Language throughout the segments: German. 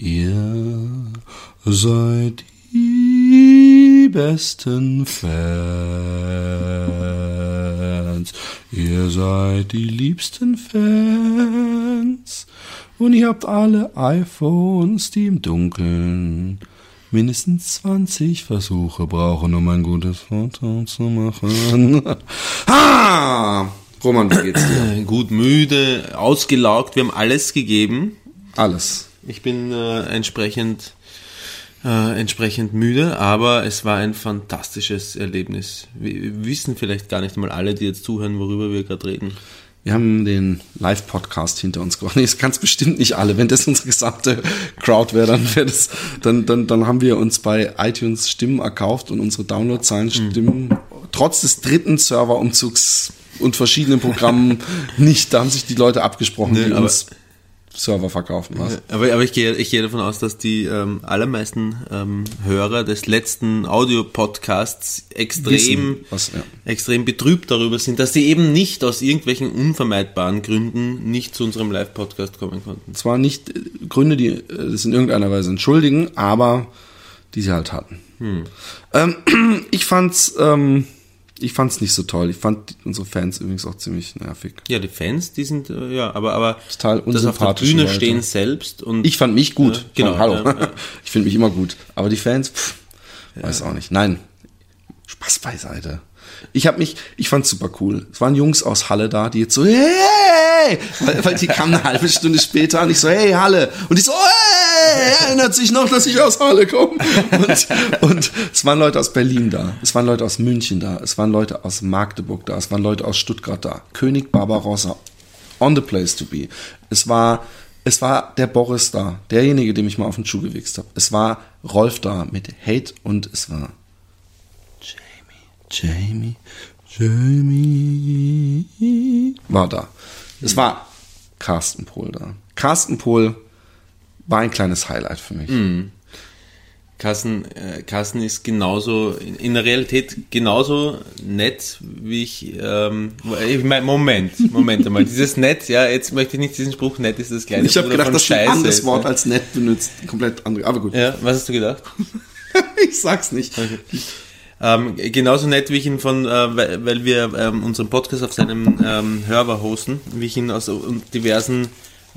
Ihr seid die besten Fans. Ihr seid die liebsten Fans. Und ihr habt alle iPhones, die im Dunkeln mindestens 20 Versuche brauchen, um ein gutes Foto zu machen. ha! Roman, wie geht's dir? Gut müde, ausgelaugt, wir haben alles gegeben. Alles. Ich bin äh, entsprechend, äh, entsprechend müde, aber es war ein fantastisches Erlebnis. Wir wissen vielleicht gar nicht mal alle, die jetzt zuhören, worüber wir gerade reden. Wir haben den Live-Podcast hinter uns gebracht. Nee, das kann es bestimmt nicht alle. Wenn das unsere gesamte Crowd wäre, dann wäre das, dann, dann, dann haben wir uns bei iTunes Stimmen erkauft und unsere Downloadzahlen stimmen trotz des dritten Serverumzugs und verschiedenen Programmen nicht. Da haben sich die Leute abgesprochen, Nee, die uns Server verkaufen. Was? Aber, aber ich, gehe, ich gehe davon aus, dass die ähm, allermeisten ähm, Hörer des letzten Audiopodcasts extrem, Wissen, was, ja. extrem betrübt darüber sind, dass sie eben nicht aus irgendwelchen unvermeidbaren Gründen nicht zu unserem Live-Podcast kommen konnten. Zwar nicht äh, Gründe, die äh, das in irgendeiner Weise entschuldigen, aber die sie halt hatten. Ähm, ich fand's, ähm, ich fand's nicht so toll. Ich fand unsere Fans übrigens auch ziemlich nervig. Ja, die Fans, die sind, äh, ja, aber, aber Total das auf der Bühne Leute. stehen selbst und Ich fand mich gut. Ja, genau, Von, hallo. ja, ja. Ich finde mich immer gut. Aber die Fans, pff, weiß auch nicht. Nein. Spaß beiseite. Ich habe mich, ich fand's super cool. Es waren Jungs aus Halle da, die jetzt so, hey, weil, weil die kamen eine halbe Stunde später und ich so, hey, Halle. Und die so, hey, erinnert sich noch, dass ich aus Halle komme. Und, und es waren Leute aus Berlin da, es waren Leute aus München da, es waren Leute aus Magdeburg da, es waren Leute aus Stuttgart da. König Barbarossa, on the place to be. Es war, es war der Boris da, derjenige, dem ich mal auf den Schuh gewichst habe. Es war Rolf da mit Hate und es war Jamie, Jamie, war da. Es war Carsten Pohl da. Carsten Pohl war ein kleines Highlight für mich. Carsten, äh, Carsten ist genauso, in, in der Realität genauso nett, wie ich, ähm, ich mein, Moment, Moment einmal, dieses nett, ja, jetzt möchte ich nicht diesen Spruch, nett ist das kleine Ich habe gedacht, dass du ein anderes ist, Wort ne? als nett benutzt. Komplett andere. Aber gut. Ja, was hast du gedacht? ich sag's nicht. Ähm, genauso nett, wie ich ihn von, äh, weil, weil wir ähm, unseren Podcast auf seinem ähm, Hörber hosten, wie ich ihn aus äh, diversen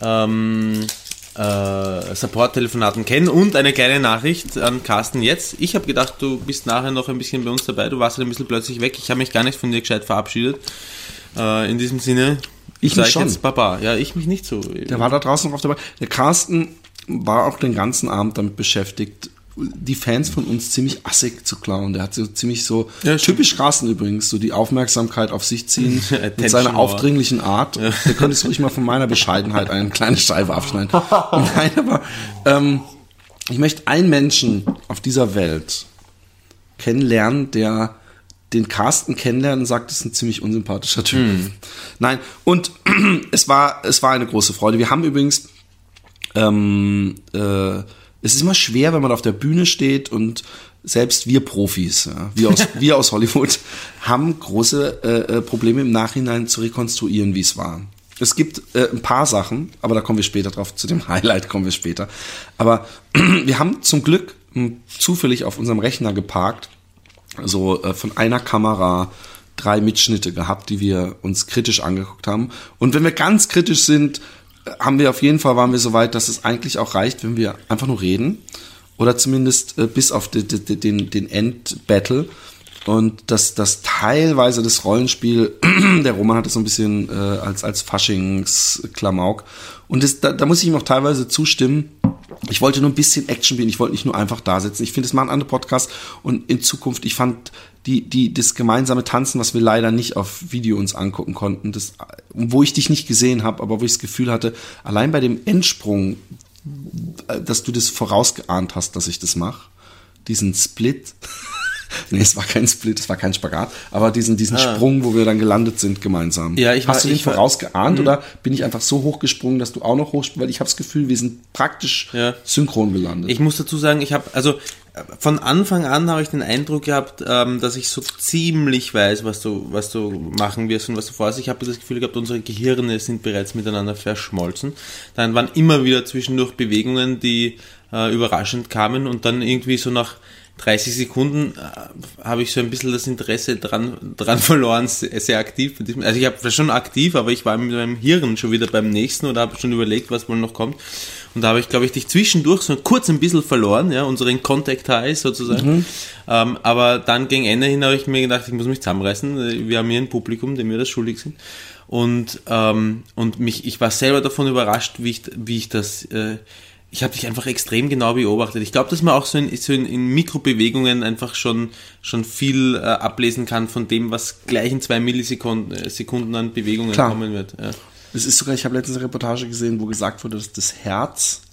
ähm, äh, Support-Telefonaten kenne und eine kleine Nachricht an Carsten jetzt. Ich habe gedacht, du bist nachher noch ein bisschen bei uns dabei, du warst halt ein bisschen plötzlich weg. Ich habe mich gar nicht von dir gescheit verabschiedet. Äh, in diesem Sinne, Ich schon. jetzt Baba. Ja, ich mich nicht so. Der war da draußen noch auf dabei. Der Carsten war auch den ganzen Abend damit beschäftigt, die Fans von uns ziemlich assig zu klauen. Der hat so ziemlich so, Ja, typisch Carsten übrigens, so die Aufmerksamkeit auf sich ziehen mit seiner aufdringlichen Art. Der könnte es ruhig mal von meiner Bescheidenheit eine kleine Scheibe abschneiden. Nein, aber ähm, ich möchte einen Menschen auf dieser Welt kennenlernen, der den Carsten kennenlernen und sagt, das ist ein ziemlich unsympathischer Typ. Nein, und es war, es war eine große Freude. Wir haben übrigens, ähm, äh, es ist immer schwer, wenn man auf der Bühne steht und selbst wir Profis, ja, wir, aus, wir aus Hollywood, haben große äh, äh, Probleme im Nachhinein zu rekonstruieren, wie es war. Es gibt äh, ein paar Sachen, aber da kommen wir später drauf. Zu dem Highlight kommen wir später. Aber wir haben zum Glück mh, zufällig auf unserem Rechner geparkt, so äh, von einer Kamera drei Mitschnitte gehabt, die wir uns kritisch angeguckt haben. Und wenn wir ganz kritisch sind, haben wir auf jeden Fall, waren wir so weit, dass es eigentlich auch reicht, wenn wir einfach nur reden. Oder zumindest äh, bis auf den, den, den, Endbattle. Und das, das teilweise das Rollenspiel, der Roman hat es so ein bisschen äh, als, als Faschingsklamauk. Und das, da, da muss ich ihm auch teilweise zustimmen. Ich wollte nur ein bisschen Action bieten. Ich wollte nicht nur einfach da sitzen. Ich finde, es machen andere Podcasts und in Zukunft, ich fand die, die, das gemeinsame Tanzen, was wir leider nicht auf Video uns angucken konnten, das, wo ich dich nicht gesehen habe, aber wo ich das Gefühl hatte, allein bei dem Endsprung, äh, dass du das vorausgeahnt hast, dass ich das mache, diesen Split. nee, es war kein Split, es war kein Spagat, aber diesen, diesen Ah. Sprung, wo wir dann gelandet sind gemeinsam. Ja, ich war- Hast du den war- Mhm. vorausgeahnt oder bin ich einfach so hochgesprungen, dass du auch noch hochspringst? Weil ich habe das Gefühl, wir sind praktisch Ja. synchron gelandet. Ich muss dazu sagen, ich habe, also von Anfang an habe ich den Eindruck gehabt, ähm, dass ich so ziemlich weiß, was du, was du machen wirst und was du vorhast. Ich habe das Gefühl gehabt, unsere Gehirne sind bereits miteinander verschmolzen. Dann waren immer wieder zwischendurch Bewegungen, die äh, überraschend kamen und dann irgendwie so nach 30 Sekunden äh, habe ich so ein bisschen das Interesse dran, dran verloren, sehr, aktiv. Also ich habe schon aktiv, aber ich war mit meinem Hirn schon wieder beim nächsten oder habe schon überlegt, was wohl noch kommt. Und da habe ich, glaube ich, dich zwischendurch so kurz ein bisschen verloren, ja, unseren Contact High sozusagen. Ähm, aber dann gegen Ende hin habe ich mir gedacht, ich muss mich zusammenreißen. Wir haben hier ein Publikum, dem wir das schuldig sind. Und, ähm, und mich, ich war selber davon überrascht, wie ich, wie ich das, äh, ich habe dich einfach extrem genau beobachtet. Ich glaube, dass man auch so in, so in, in Mikrobewegungen einfach schon, schon viel äh, ablesen kann von dem, was gleich in zwei Millisekunden äh, Sekunden an Bewegungen Klar. kommen wird. Ja. Es ist sogar, ich habe letztens eine Reportage gesehen, wo gesagt wurde, dass das Herz,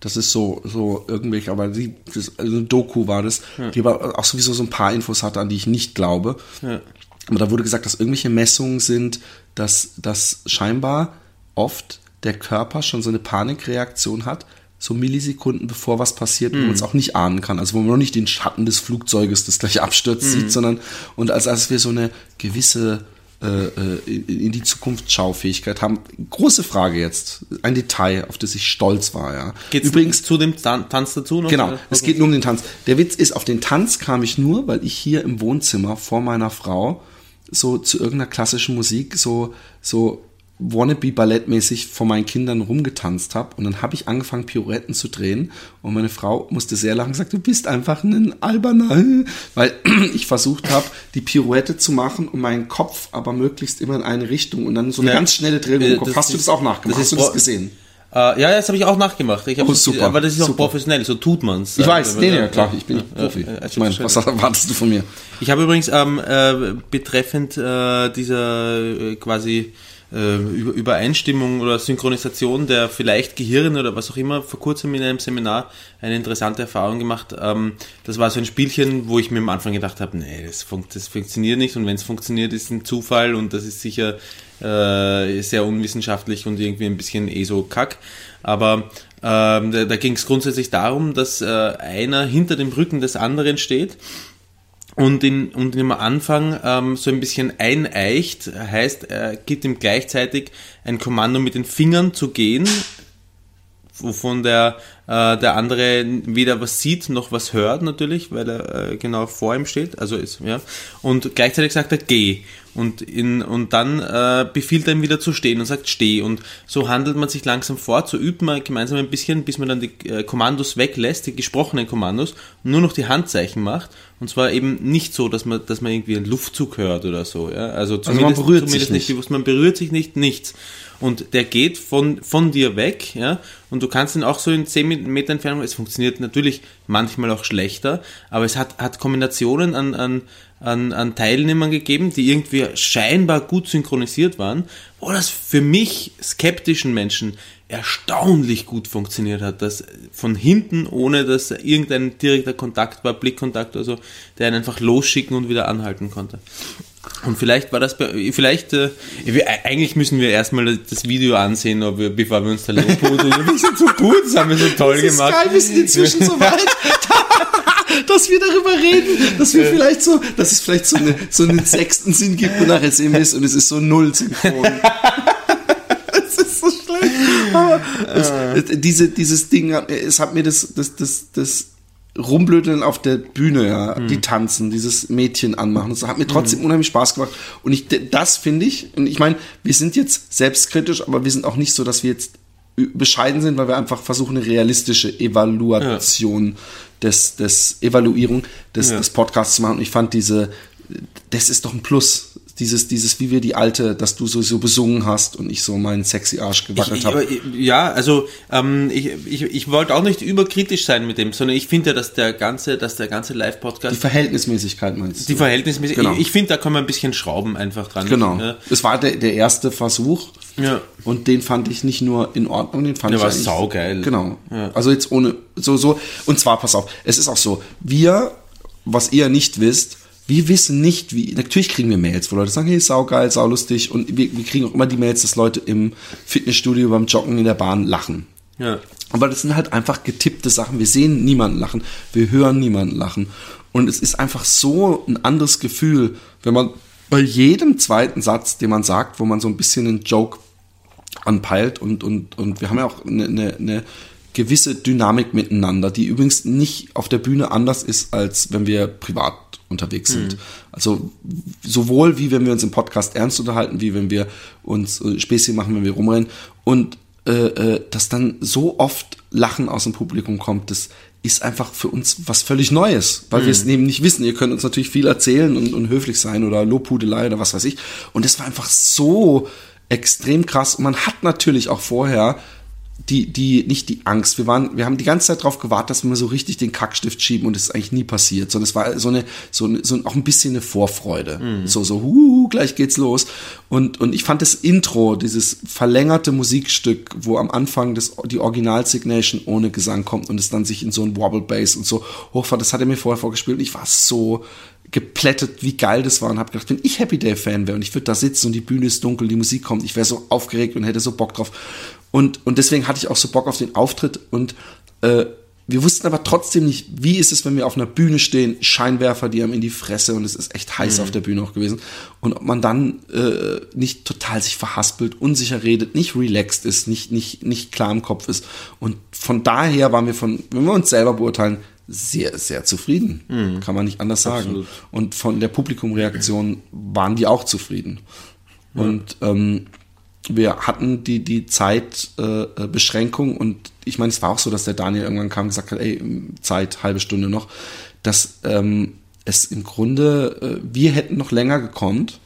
das ist so, so irgendwelche, aber die, das, also eine Doku war das, die aber auch sowieso so ein paar Infos hatte, an die ich nicht glaube. Ja. Aber da wurde gesagt, dass irgendwelche Messungen sind, dass, dass scheinbar oft der Körper schon so eine Panikreaktion hat, so Millisekunden bevor was passiert, wo man es auch nicht ahnen kann. Also wo man noch nicht den Schatten des Flugzeuges, das gleich abstürzt, sieht, sondern und als, als wir so eine gewisse äh, äh, in in die Zukunftsschaufähigkeit haben. Große Frage jetzt, ein Detail, auf das ich stolz war. Ja. Geht's Übrigens, zu dem Tan Tanz dazu noch? Genau, Oder? es geht nur um den Tanz. Der Witz ist, auf den Tanz kam ich nur, weil ich hier im Wohnzimmer vor meiner Frau so zu irgendeiner klassischen Musik so, so wannabe ballettmäßig vor meinen Kindern rumgetanzt habe und dann habe ich angefangen Pirouetten zu drehen und meine Frau musste sehr lachen und gesagt, du bist einfach ein alberner, weil ich versucht habe, die Pirouette zu machen und meinen Kopf aber möglichst immer in eine Richtung und dann so eine Ja. ganz schnelle Drehung Äh, im Kopf. das Hast du ist- das auch nachgemacht? das Hast du das gesehen? Äh, ja, das habe ich auch nachgemacht. Ich Oh, das- super, Aber das ist auch professionell, so tut man's. Ich weiß, nee, ja, klar, ich bin ja, Profi. ja, ich meine, was erwartest du von mir? Ich habe übrigens ähm, äh, betreffend äh, dieser äh, quasi äh, Über- Übereinstimmung oder Synchronisation der vielleicht Gehirne oder was auch immer vor kurzem in einem Seminar eine interessante Erfahrung gemacht. Ähm, das war so ein Spielchen, wo ich mir am Anfang gedacht habe, nee, das, fun das funktioniert nicht und wenn es funktioniert, ist ein Zufall und das ist sicher äh, sehr unwissenschaftlich und irgendwie ein bisschen eh so kack. Aber ähm, da, da ging es grundsätzlich darum, dass äh, einer hinter dem Rücken des anderen steht und, in, und ihm am Anfang ähm, so ein bisschen eineicht, heißt, er gibt ihm gleichzeitig ein Kommando mit den Fingern zu gehen, wovon der, äh, der andere weder was sieht noch was hört natürlich, weil er äh, genau vor ihm steht, also ist, ja, und gleichzeitig sagt er geh. Und, in, und dann äh, befiehlt er ihm wieder zu stehen und sagt steh. Und so handelt man sich langsam fort, so übt man gemeinsam ein bisschen, bis man dann die äh, Kommandos weglässt, die gesprochenen Kommandos, nur noch die Handzeichen macht. Und zwar eben nicht so, dass man, dass man irgendwie einen Luftzug hört oder so, ja, also zumindest, man berührt zumindest sich nicht nicht. bewusst, man berührt sich nicht, nichts. Und der geht von, von dir weg, ja, und du kannst ihn auch so in 10 Meter Entfernung, es funktioniert natürlich manchmal auch schlechter, aber es hat, hat Kombinationen an, an, an, an Teilnehmern gegeben, die irgendwie scheinbar gut synchronisiert waren, wo das für mich skeptischen Menschen erstaunlich gut funktioniert hat, dass von hinten, ohne dass irgendein direkter Kontakt war, Blickkontakt oder so, der einen einfach losschicken und wieder anhalten konnte. Und vielleicht war das bei, vielleicht, äh, wir, eigentlich müssen wir erstmal das Video ansehen, ob wir, bevor wir uns da lobhudeln. Wir sind so gut, das haben wir so toll Das ist gemacht. geil, wir sind inzwischen so weit, dass wir darüber reden, dass wir vielleicht so, dass es vielleicht so, eine, so einen sechsten Sinn gibt und nachher sehen wir es und es ist so null synchron. Es ist so schlecht. Aber es, diese, dieses Ding, hat- es hat mir das, das, das, das Rumblödeln auf der Bühne, ja, die tanzen, dieses Mädchen anmachen, das hat mir trotzdem unheimlich Spaß gemacht. Und ich, das finde ich, und ich meine, wir sind jetzt selbstkritisch, aber wir sind auch nicht so, dass wir jetzt bescheiden sind, weil wir einfach versuchen, eine realistische Evaluation des, des Evaluierung des, Ja. des Podcasts zu machen. Und ich fand diese, das ist doch ein Plus. Dieses, dieses, wie wir die alte, dass du so, so besungen hast und ich so meinen sexy Arsch gewackelt habe. Ja, also ähm, ich, ich, ich wollte auch nicht überkritisch sein mit dem, sondern ich finde ja, dass der ganze, dass der ganze Live-Podcast. Die Verhältnismäßigkeit meinst du? Die Verhältnismäßigkeit. Genau. Ich, ich finde, da kann man ein bisschen schrauben einfach dran. Genau. Ja. Das war der, der erste Versuch. Ja. Und den fand ich nicht nur in Ordnung, den fand Der ich war eigentlich- saugeil. Genau. Ja. Also jetzt ohne so so und zwar pass auf, es ist auch so, wir was ihr nicht wisst, wir wissen nicht, wie natürlich kriegen wir Mails, wo Leute sagen, hey, saugeil, saulustig und wir, wir kriegen auch immer die Mails, dass Leute im Fitnessstudio beim Joggen in der Bahn lachen. Ja. Aber das sind halt einfach getippte Sachen. Wir sehen niemanden lachen, wir hören niemanden lachen. Und es ist einfach so ein anderes Gefühl, wenn man bei jedem zweiten Satz, den man sagt, wo man so ein bisschen einen Joke anpeilt und, und, und wir haben ja auch eine, eine, eine gewisse Dynamik miteinander, die übrigens nicht auf der Bühne anders ist, als wenn wir privat unterwegs sind. Also sowohl wie wenn wir uns im Podcast ernst unterhalten, wie wenn wir uns äh, Späßchen machen, wenn wir rumrennen. Und äh, äh, dass dann so oft Lachen aus dem Publikum kommt, das ist einfach für uns was völlig Neues, weil wir es eben nicht wissen. Ihr könnt uns natürlich viel erzählen und, und höflich sein oder Lobhudelei oder was weiß ich. Und das war einfach so extrem krass. Und man hat natürlich auch vorher die, die, nicht die Angst. Wir waren, wir haben die ganze Zeit darauf gewartet, dass wir so richtig den Kackstift schieben und es ist eigentlich nie passiert, sondern es war so eine, so, eine, so auch ein bisschen eine Vorfreude. So, so, huh, gleich geht's los. Und, und ich fand das Intro, dieses verlängerte Musikstück, wo am Anfang das, die Original-Signation ohne Gesang kommt und es dann sich in so ein Wobble Bass und so hochfahrt, das hat er mir vorher vorgespielt und ich war so geplättet, wie geil das war und habe gedacht, wenn ich Happy Day Fan wäre und ich würde da sitzen und die Bühne ist dunkel, die Musik kommt, ich wäre so aufgeregt und hätte so Bock drauf. Und, und deswegen hatte ich auch so Bock auf den Auftritt und äh, wir wussten aber trotzdem nicht, wie ist es, wenn wir auf einer Bühne stehen, Scheinwerfer, die einem in die Fresse und es ist echt heiß auf der Bühne auch gewesen. Und ob man dann äh, nicht total sich verhaspelt, unsicher redet, nicht relaxed ist, nicht, nicht, nicht klar im Kopf ist. Und von daher waren wir von, wenn wir uns selber beurteilen, sehr, sehr zufrieden. Kann man nicht anders sagen. Absolut. Und von der Publikumreaktion waren die auch zufrieden. Und ähm, wir hatten die, die Zeitbeschränkung äh, Beschränkung und ich meine, es war auch so, dass der Daniel irgendwann kam und gesagt hat, ey, Zeit, halbe Stunde noch, dass ähm, es im Grunde, äh, wir hätten noch länger gekonnt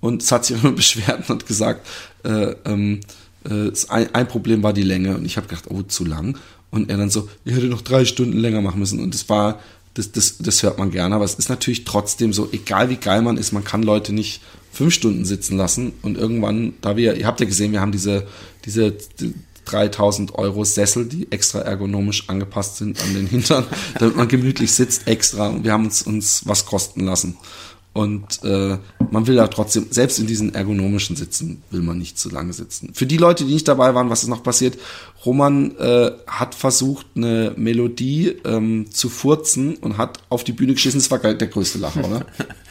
und es hat sich immer beschwert und hat gesagt, äh, ähm, äh, es- ein, ein Problem war die Länge und ich habe gedacht, oh, zu lang. Und er dann so, ich hätte noch drei Stunden länger machen müssen und das war, das, das, das hört man gerne, aber es ist natürlich trotzdem so, egal wie geil man ist, man kann Leute nicht fünf Stunden sitzen lassen und irgendwann, da wir, ihr habt ja gesehen, wir haben diese, diese 3000 Euro Sessel, die extra ergonomisch angepasst sind an den Hintern, damit man gemütlich sitzt extra und wir haben uns, uns was kosten lassen. Und äh, man will da trotzdem, selbst in diesen ergonomischen Sitzen, will man nicht zu lange sitzen. Für die Leute, die nicht dabei waren, was ist noch passiert? Roman äh, hat versucht, eine Melodie ähm, zu furzen und hat auf die Bühne geschissen. Das war der größte Lacher, oder?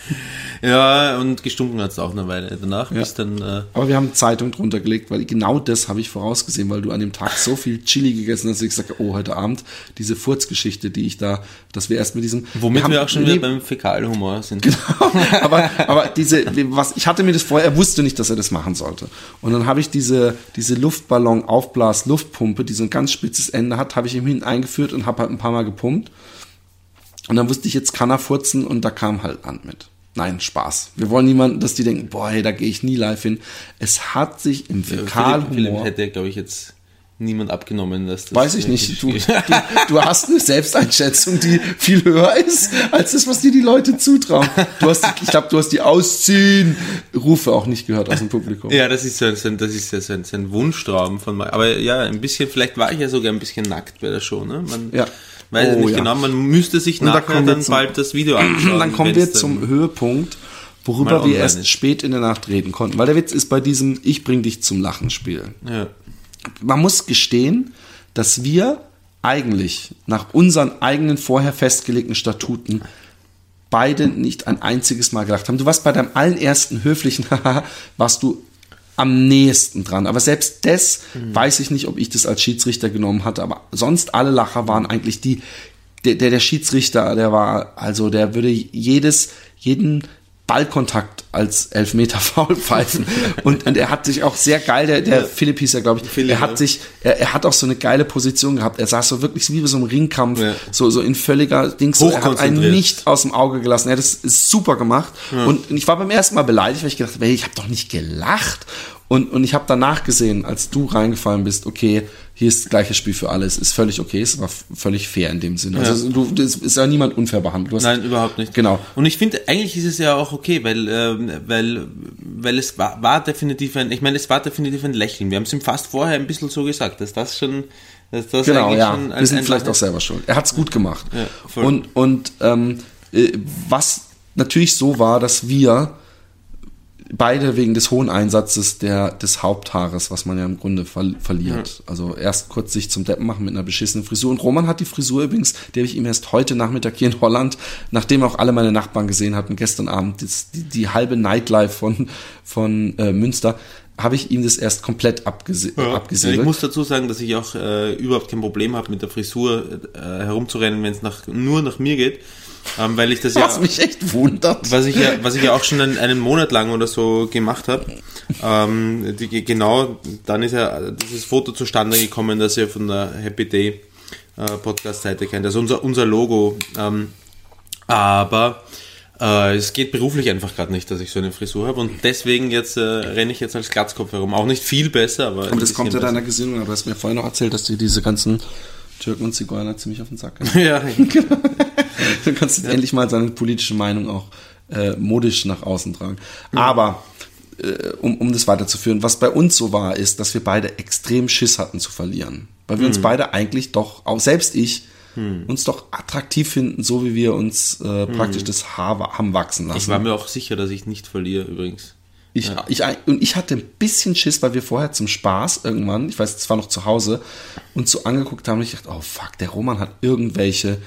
Ja, und gestunken hat es auch eine Weile danach, bis dann. Äh, Aber wir haben Zeitung drunter gelegt, weil genau das habe ich vorausgesehen, weil du an dem Tag so viel Chili gegessen hast, dass ich gesagt habe, oh, heute Abend diese Furzgeschichte, die ich da, dass wir erst mit diesem... womit haben- wir auch schon nee, wieder beim Fäkalhumor sind. aber, aber diese, was, ich hatte mir das vorher, er wusste nicht, dass er das machen sollte. Und dann habe ich diese, diese Luftballon-Aufblas-Luftpumpe, die so ein ganz spitzes Ende hat, habe ich ihm hin eingeführt und habe halt ein paar Mal gepumpt. Und dann wusste ich, jetzt kann er furzen und da kam halt Hand mit. Nein, Spaß. Wir wollen niemanden, dass die denken, boah, hey, da gehe ich nie live hin. Es hat sich im Philipp, Philipp Fäkalhumor... hätte, glaube ich, jetzt niemand abgenommen, dass das. Weiß ich nicht. Du, du, du hast eine Selbsteinschätzung, die viel höher ist, als das, was dir die Leute zutrauen. Du hast, ich glaube, du hast die Ausziehen-Rufe auch nicht gehört aus dem Publikum. Ja, das ist so ein, das ist so ein, so ein Wunschtraum von mir. Aber ja, ein bisschen, vielleicht war ich ja sogar ein bisschen nackt bei der Show, ne? Man Ja. Weiß Oh, nicht ja. genau, man müsste sich Und da nachher wir dann zum- bald das Video anschauen. Dann kommen wir zum Höhepunkt, worüber wir erst ist. spät in der Nacht reden konnten. Weil der Witz ist bei diesem Ich bring dich zum Lachen Spiel. Ja. Man muss gestehen, dass wir eigentlich nach unseren eigenen vorher festgelegten Statuten beide nicht ein einziges Mal gedacht haben. Du warst bei deinem allerersten höflichen Haha, warst du am nächsten dran. Aber selbst das weiß ich nicht, ob ich das als Schiedsrichter genommen hatte. Aber sonst alle Lacher waren eigentlich die, der, der, der Schiedsrichter, der war, also der würde jedes, jeden Ballkontakt als Elfmeter Foul pfeifen. und, und er hat sich auch sehr geil, der, der Philipp hieß ja, glaube ich, Philipp, er hat ja. sich, er, er hat auch so eine geile Position gehabt. Er saß so wirklich wie bei so einem Ringkampf, Ja. so, so in völliger Dings. Er hat einen nicht aus dem Auge gelassen. Er hat das ist super gemacht. Und ich war beim ersten Mal beleidigt, weil ich gedacht habe, ich habe doch nicht gelacht. Und, und ich habe danach gesehen, als du reingefallen bist, okay, hier ist das gleiche Spiel für alles, ist völlig okay, es war völlig fair in dem Sinne. Also du, das ist ja niemand unfair behandelt. Du hast, Nein, überhaupt nicht. Genau. Und ich finde, eigentlich ist es ja auch okay, weil, ähm, weil, weil es war, war definitiv ein, ich meine, es war definitiv ein Lächeln. Wir haben es ihm fast vorher ein bisschen so gesagt, dass das schon, dass das Genau, ja. schon Wir sind vielleicht auch selber schuld. Er hat's gut gemacht. Ja, und und ähm, äh, was natürlich so war, dass wir beide wegen des hohen Einsatzes der, des Haupthaares, was man ja im Grunde ver verliert. Also erst kurz sich zum Deppen machen mit einer beschissenen Frisur. Und Roman hat die Frisur übrigens, die habe ich ihm erst heute Nachmittag hier in Holland, nachdem auch alle meine Nachbarn gesehen hatten, gestern Abend, das, die, die halbe Nightlife von, von äh, Münster, habe ich ihm das erst komplett abgese Ja, abgesegelt. ich muss dazu sagen, dass ich auch äh, überhaupt kein Problem habe, mit der Frisur äh, herumzurennen, wenn es nach, nur nach mir geht. Ähm, weil ich das ja. was mich echt wundert. was ich ja, was ich ja auch schon einen, einen Monat lang oder so gemacht habe. Ähm, die, genau, dann ist ja dieses Foto zustande gekommen, das ihr von der Happy Day äh, Podcast-Seite kennt. Also unser, unser Logo. Ähm, aber äh, es geht beruflich einfach gerade nicht, dass ich so eine Frisur habe. Und deswegen jetzt äh, renne ich jetzt als Glatzkopf herum. Auch nicht viel besser, aber. Und das kommt ja deiner Gesinnung, aber du hast mir vorhin noch erzählt, dass dir diese ganzen Türken und Zigeuner ziemlich auf den Sack. Ja, du kannst jetzt endlich mal seine politische Meinung auch äh, modisch nach außen tragen. Aber äh, um, um das weiterzuführen, was bei uns so war, ist, dass wir beide extrem Schiss hatten zu verlieren. Weil wir uns beide eigentlich doch, auch selbst ich, uns doch attraktiv finden, so wie wir uns äh, praktisch das Haar haben wachsen lassen. ich war mir auch sicher, dass ich nicht verliere übrigens. Ich, ich, und ich hatte ein bisschen Schiss, weil wir vorher zum Spaß irgendwann, ich weiß, es war noch zu Hause, uns so angeguckt haben und ich dachte, oh fuck, der Roman hat irgendwelche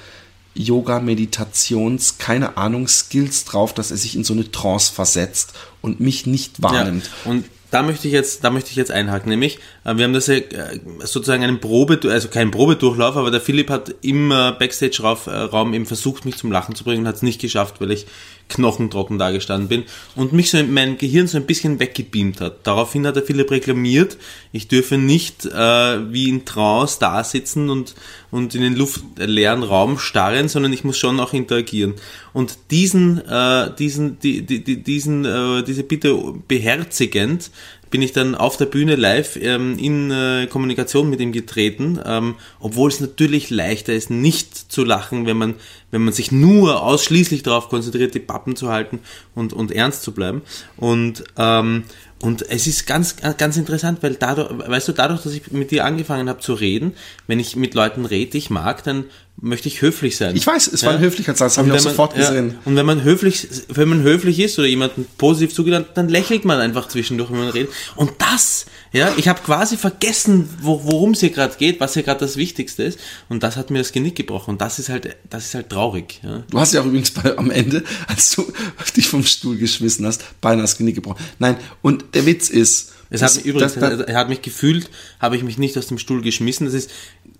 Yoga, Meditations, keine Ahnung, Skills drauf, dass er sich in so eine Trance versetzt und mich nicht wahrnimmt. Ja, und da möchte ich jetzt, da möchte ich jetzt einhaken, nämlich, äh, wir haben das ja äh, sozusagen einen Probe, also keinen Probedurchlauf, aber der Philipp hat im äh, Backstage-Raum eben versucht, mich zum Lachen zu bringen und hat es nicht geschafft, weil ich knochentrocken dagestanden bin und mich so in mein Gehirn so ein bisschen weggebeamt hat. Daraufhin hat der Philipp reklamiert, ich dürfe nicht äh, wie in Trance da sitzen und, und in den luftleeren Raum starren, sondern ich muss schon auch interagieren. Und diesen, äh, diesen, die, die, die, diesen, äh, diese Bitte beherzigend bin ich dann auf der Bühne live ähm, in äh, Kommunikation mit ihm getreten, ähm, obwohl es natürlich leichter ist, nicht zu lachen, wenn man, wenn man sich nur ausschließlich darauf konzentriert, die Pappen zu halten und, und ernst zu bleiben. Und, ähm, und es ist ganz, ganz interessant, weil dadurch, weißt du, dadurch, dass ich mit dir angefangen habe zu reden, wenn ich mit Leuten rede, die ich mag, dann möchte ich höflich sein. Ich weiß, es war ein Höflichkeitssatz, das habe Und ich auch wenn man- sofort ja, gesehen. und wenn man höflich, wenn man höflich ist oder jemanden positiv zugeht, dann, lächelt man einfach zwischendurch, wenn man redet. Und das, ja, ich habe quasi vergessen, wo, worum es hier gerade geht, was hier gerade das Wichtigste ist. Und das hat mir das Genick gebrochen. Und das ist halt, das ist halt traurig. Ja. Du hast ja auch übrigens bei, am Ende, als du dich vom Stuhl geschmissen hast, beinahe das Genick gebrochen. Nein, und der Witz ist, Es hat mich übrigens, er hat mich gefühlt, habe ich mich nicht aus dem Stuhl geschmissen. Das ist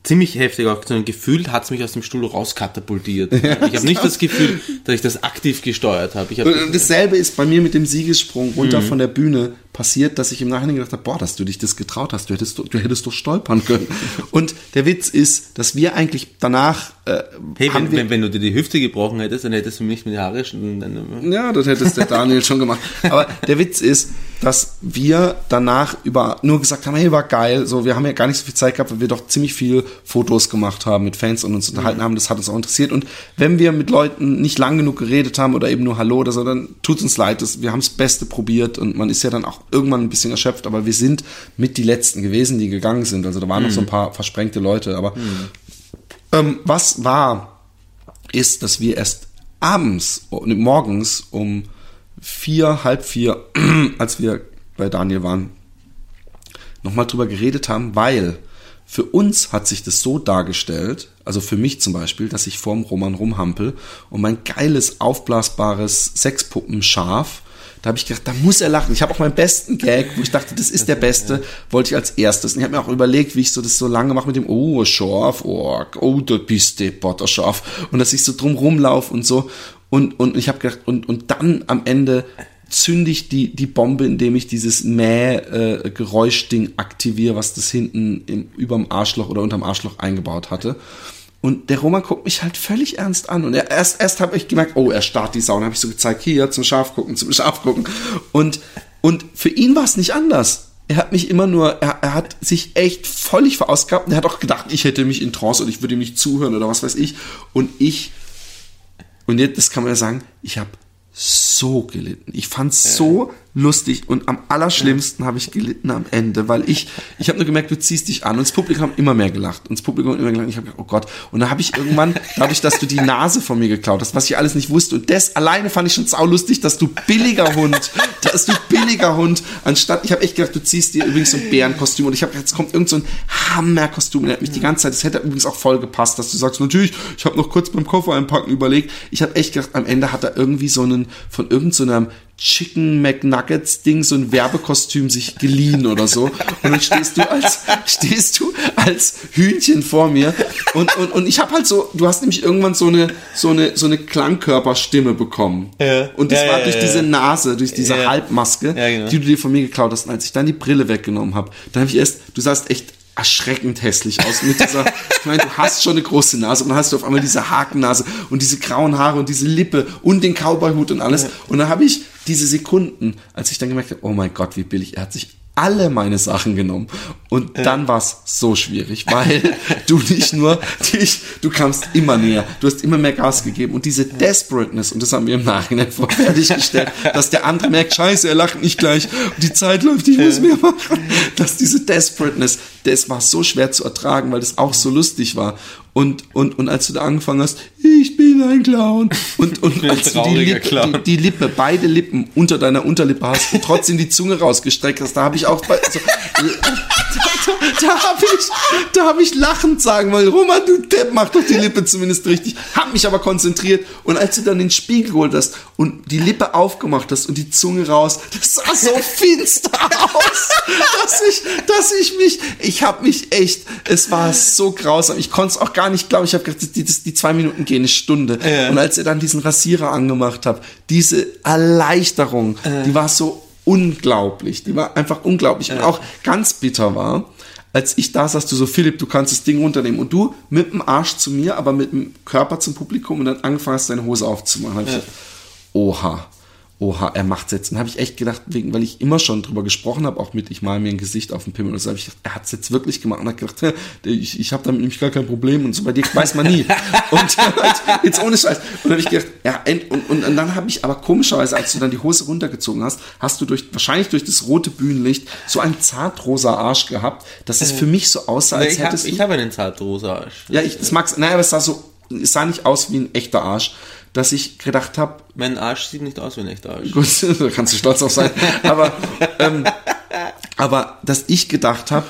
ziemlich heftig sondern gefühlt hat es mich aus dem Stuhl rauskatapultiert. ich habe nicht das Gefühl, dass ich das aktiv gesteuert habe. Und dasselbe ist bei mir mit dem Siegessprung runter Mhm. von der Bühne passiert, dass ich im Nachhinein gedacht habe, boah, dass du dich das getraut hast, du hättest, du hättest doch stolpern können. Und der Witz ist, dass wir eigentlich danach äh, Hey, wenn, wenn, wenn du dir die Hüfte gebrochen hättest, dann hättest du mich mit die Haare dann, ja, das hättest der Daniel schon gemacht. Aber der Witz ist, dass wir danach über nur gesagt haben, hey, war geil. So, wir haben ja gar nicht so viel Zeit gehabt, weil wir doch ziemlich viel Fotos gemacht haben mit Fans und uns unterhalten haben. Das hat uns auch interessiert. Und wenn wir mit Leuten nicht lang genug geredet haben oder eben nur Hallo oder so, dann tut's uns leid. Das, wir haben das Beste probiert und man ist ja dann auch irgendwann ein bisschen erschöpft. Aber wir sind mit die Letzten gewesen, die gegangen sind. Also da waren noch so ein paar versprengte Leute. Aber ähm, was war, ist, dass wir erst abends, morgens um vier, halb vier, als wir bei Daniel waren, nochmal drüber geredet haben, weil für uns hat sich das so dargestellt, also für mich zum Beispiel, dass ich vorm Roman rumhampel und mein geiles, aufblasbares Sexpuppenschaf, da habe ich gedacht, da muss er lachen. Ich habe auch meinen besten Gag, wo ich dachte, das ist der beste, wollte ich als erstes. Und ich habe mir auch überlegt, wie ich so das so lange mache mit dem, oh, Schaf, oh, oh, du bist der Potterschaf. Und dass ich so drum rumlaufe und so. Und, und ich habe gedacht, und, und dann am Ende zünde ich die, die Bombe, indem ich dieses Mäh-Geräuschding äh, aktiviere, was das hinten im, überm Arschloch oder unterm Arschloch eingebaut hatte. Und der Roman guckt mich halt völlig ernst an. Und er, erst, erst habe ich gemerkt, oh, er starrt die Sau. Und habe ich so gezeigt, hier zum Schaf gucken, zum Schaf gucken. Und, und für ihn war es nicht anders. Er hat mich immer nur, er, er hat sich echt völlig verausgabt. Und er hat auch gedacht, ich hätte mich in Trance und ich würde ihm nicht zuhören oder was weiß ich. Und ich, und jetzt, das kann man ja sagen, ich habe so gelitten. Ich fand's so lustig und am allerschlimmsten habe ich gelitten am Ende, weil ich, ich habe nur gemerkt, du ziehst dich an und das Publikum hat immer mehr gelacht und das Publikum hat immer gelacht. Ich habe gedacht, oh Gott. Und dann habe ich irgendwann, dadurch, dass du die Nase von mir geklaut hast, was ich alles nicht wusste und das alleine fand ich schon saulustig, dass du billiger Hund, dass du billiger Hund, anstatt, ich habe echt gedacht, du ziehst dir übrigens so ein Bärenkostüm und ich habe jetzt kommt irgend so ein Hammerkostüm und er hat mich die ganze Zeit, das hätte übrigens auch voll gepasst, dass du sagst, natürlich, ich habe noch kurz beim Koffer einpacken überlegt. Ich habe echt gedacht, am Ende hat er irgendwie so einen, von irgendeinem so Chicken McNuggets Ding, so ein Werbekostüm sich geliehen oder so. Und dann stehst du als, stehst du als Hühnchen vor mir. Und, und, und ich habe halt so, du hast nämlich irgendwann so eine, so eine, so eine Klangkörperstimme bekommen. Ja. Und das Ja, war ja, durch diese. Nase, durch diese. Halbmaske, genau. die du dir von mir geklaut hast. Und als ich dann die Brille weggenommen habe, dann habe ich erst, du sahst echt erschreckend hässlich aus mit dieser, ich meine, du hast schon eine große Nase und dann hast du auf einmal diese Hakennase und diese grauen Haare und diese Lippe und den Cowboyhut und alles. Und dann habe ich diese Sekunden, als ich dann gemerkt habe, oh mein Gott, wie billig, er hat sich alle meine Sachen genommen. Und dann war es so schwierig, weil du nicht nur dich, du kamst immer näher, du hast immer mehr Gas gegeben und diese Desperateness, und das haben wir im Nachhinein vor fertiggestellt, dass der andere merkt, scheiße, er lacht nicht gleich, die Zeit läuft, ich muss mehr machen. Dass diese Desperateness, das war so schwer zu ertragen, weil das auch so lustig war. Und, und, und als du da angefangen hast, ich bin ein Clown, und, und als du die Lippe, die, die Lippe, beide Lippen unter deiner Unterlippe hast und trotzdem die Zunge rausgestreckt hast, da habe ich auch bei- so, da, da, habe ich, da habe ich lachend sagen wollen, Roman, du Depp, mach doch die Lippe zumindest richtig. Hab mich aber konzentriert und als du dann den Spiegel geholt hast und die Lippe aufgemacht hast und die Zunge raus, das sah so finster aus, dass ich, dass ich mich, ich habe mich echt, es war so grausam. Ich konnte es auch gar nicht glauben. Ich habe gedacht, die, die, zwei Minuten gehen eine Stunde. Ja. Und als er dann diesen Rasierer angemacht hat, diese Erleichterung, die war so unglaublich. Die war einfach unglaublich. Und auch ganz bitter war, als ich da saß, du so, Philipp, du kannst das Ding runternehmen. Und du mit dem Arsch zu mir, aber mit dem Körper zum Publikum und dann angefangen hast, deine Hose aufzumachen. Ich gedacht, oha, oha, er macht's jetzt. Und habe ich echt gedacht, wegen, weil ich immer schon drüber gesprochen habe, auch mit, ich mal mir ein Gesicht auf den Pimmel. Und so habe ich gedacht, er hat's jetzt wirklich gemacht. Und hab gedacht, hä, ich, ich habe damit nämlich gar kein Problem. Und so bei dir weiß man nie. und halt, jetzt ohne Scheiß. Und dann habe ich gedacht, ja, und, und, und dann habe ich aber komischerweise, als du dann die Hose runtergezogen hast, hast du durch, wahrscheinlich durch das rote Bühnenlicht so einen zartrosa Arsch gehabt, dass es für mich so aussah, als Ich habe hättest du... ich hab einen zartrosa Arsch. ja, ich, das mag's, naja, aber es sah so, es sah nicht aus wie ein echter Arsch, dass ich gedacht habe, Mein Arsch sieht nicht aus wie ein echter Arsch. Gut, da kannst du stolz auf sein. Aber, ähm, aber dass ich gedacht habe,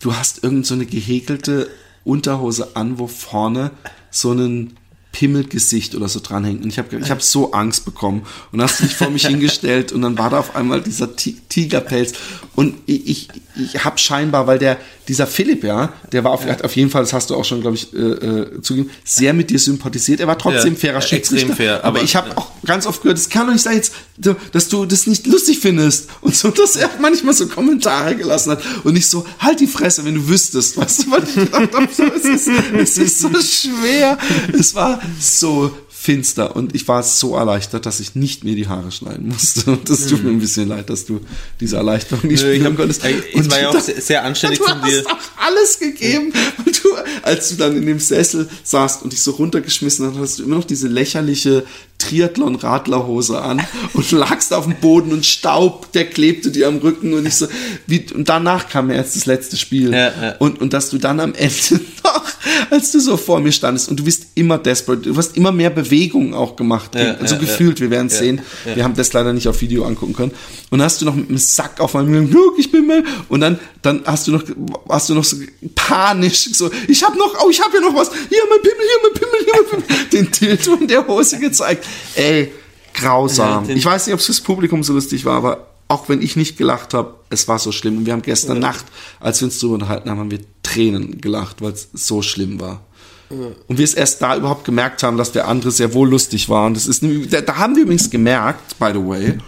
du hast irgend so eine gehäkelte Unterhose an, wo vorne so ein Pimmelgesicht oder so dranhängt. Und ich habe ich hab so Angst bekommen. Und hast dich vor mich hingestellt und dann war da auf einmal dieser Ti- Tigerpelz. Und ich, ich, ich habe scheinbar, weil der, dieser Philipp, ja, der war auf, hat auf jeden Fall, das hast du auch schon, glaube ich, äh, äh, zugegeben, sehr mit dir sympathisiert. Er war trotzdem Ja, fairer äh, Schiedsrichter. extrem fair, aber, aber- ich habe auch ganz oft gehört, es kann doch nicht sein, jetzt, du- dass du das nicht lustig findest. Und so, dass er manchmal so Kommentare gelassen hat und nicht so, halt die Fresse, wenn du wüsstest. Weißt du, weil ich gedacht habe, so, es, ist, es ist so schwer. Es war so finster und ich war so erleichtert, dass ich nicht mir die Haare schneiden musste. Und das tut mir ein bisschen leid, dass du diese Erleichterung nicht Nö, ich spüren hab- konntest. ey, es war ja auch sehr- sehr anständig du von dir. hast auch alles gegeben. Und du, als du dann in dem Sessel saßt und dich so runtergeschmissen hast, hast du immer noch diese lächerliche Triathlon-Radlerhose an und lagst auf dem Boden und Staub, der klebte dir am Rücken und ich so, wie, und danach kam ja erst das letzte Spiel. Ja, ja. Und, und dass du dann am Ende noch, als du so vor mir standest und du bist immer desperate, du hast immer mehr Bewegungen auch gemacht, Ja, so ja, gefühlt, wir werden es sehen. Wir haben das leider nicht auf Video angucken können. Und dann hast du noch mit einem Sack auf meinem gesagt, guck, ich bin mehr. Und dann, dann hast du noch, hast du noch so panisch so, ich habe noch, oh, ich habe ja noch was. Hier mein Pimmel, hier mein Pimmel, hier mein Pimmel. Den Dildo in der Hose gezeigt. Ey, grausam. Ja, ich weiß nicht, ob es fürs Publikum so lustig war, aber auch wenn ich nicht gelacht habe, es war so schlimm. Und wir haben gestern Nacht, als wir uns darüber unterhalten haben, haben wir Tränen gelacht, weil es so schlimm war. Und wir es erst da überhaupt gemerkt haben, dass der andere sehr wohl lustig war. Und das ist, da, da haben wir übrigens gemerkt, by the way,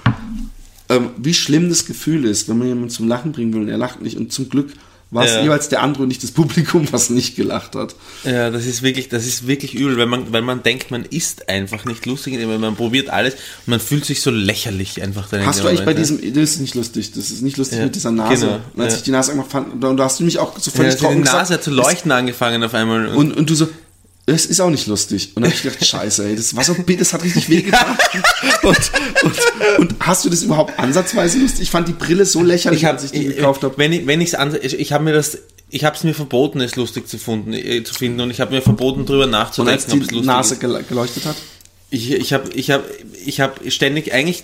ähm, wie schlimm das Gefühl ist, wenn man jemanden zum Lachen bringen will und er lacht nicht. Und zum Glück war es Ja. jeweils der andere und nicht das Publikum, was nicht gelacht hat. Ja, das ist wirklich, das ist wirklich übel, weil man, weil man denkt, man ist einfach nicht lustig, weil man probiert alles und man fühlt sich so lächerlich einfach. Hast du eigentlich bei diesem, das ist nicht lustig, das ist nicht lustig Ja, mit dieser Nase. genau, und als ja. ich die Nase angemacht fand, und da hast du mich auch so Ja, völlig die trocken Nase gesagt, hat zu leuchten angefangen auf einmal. Und, und du so, es ist auch nicht lustig. Und dann habe ich gedacht, scheiße, ey, das war so das hat richtig wehgetan. und, und, und hast du das überhaupt ansatzweise lustig? Ich fand die Brille so lächerlich, ich habe, als ich die gekauft habe. wenn ich, wenn ich's an, ich, ich habe mir das, ich habe es mir verboten, es lustig zu finden, äh, zu finden und ich habe mir verboten, drüber Und nachzudenken, ob es lustig Nase ist. gel- geleuchtet hat? Ich, ich habe, ich habe, ich habe ständig eigentlich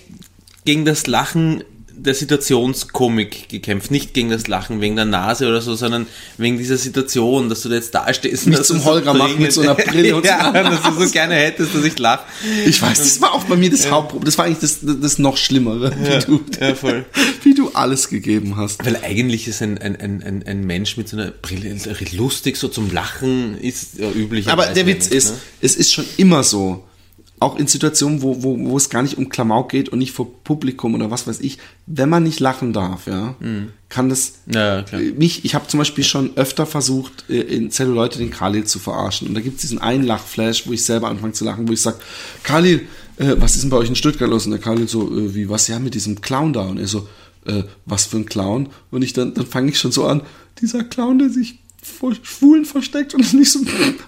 gegen das Lachen der Situationskomik gekämpft, nicht gegen das Lachen wegen der Nase oder so, sondern wegen dieser Situation, dass du da jetzt da stehst. und Mich dass zum du so Holger macht mit so einer Brille und so. ja, dass du so gerne hättest, dass ich lache. Ich weiß, das war auch bei mir das Hauptproblem. Das war eigentlich das, das noch Schlimmere, wie, du, ja, wie du alles gegeben hast. Weil eigentlich ist ein, ein, ein, ein, Mensch mit so einer Brille lustig, so zum Lachen ist ja üblich. Aber der Witz nicht, ist, ne? es ist schon immer so, auch in Situationen, wo, wo, wo es gar nicht um Klamauk geht und nicht vor Publikum oder was weiß ich, wenn man nicht lachen darf, ja, kann das Ja, klar. äh, mich, ich habe zum Beispiel schon öfter versucht, äh, in Zelluleute den Khalil zu verarschen. Und da gibt es diesen einen Lachflash, wo ich selber anfange zu lachen, wo ich sage, Khalil, äh, was ist denn bei euch in Stuttgart los? Und der Khalil so, äh, wie, was ja mit diesem Clown da? Und er so, äh, was für ein Clown? Und ich dann, dann fange ich schon so an, dieser Clown, der sich vor Schwulen versteckt und nicht so,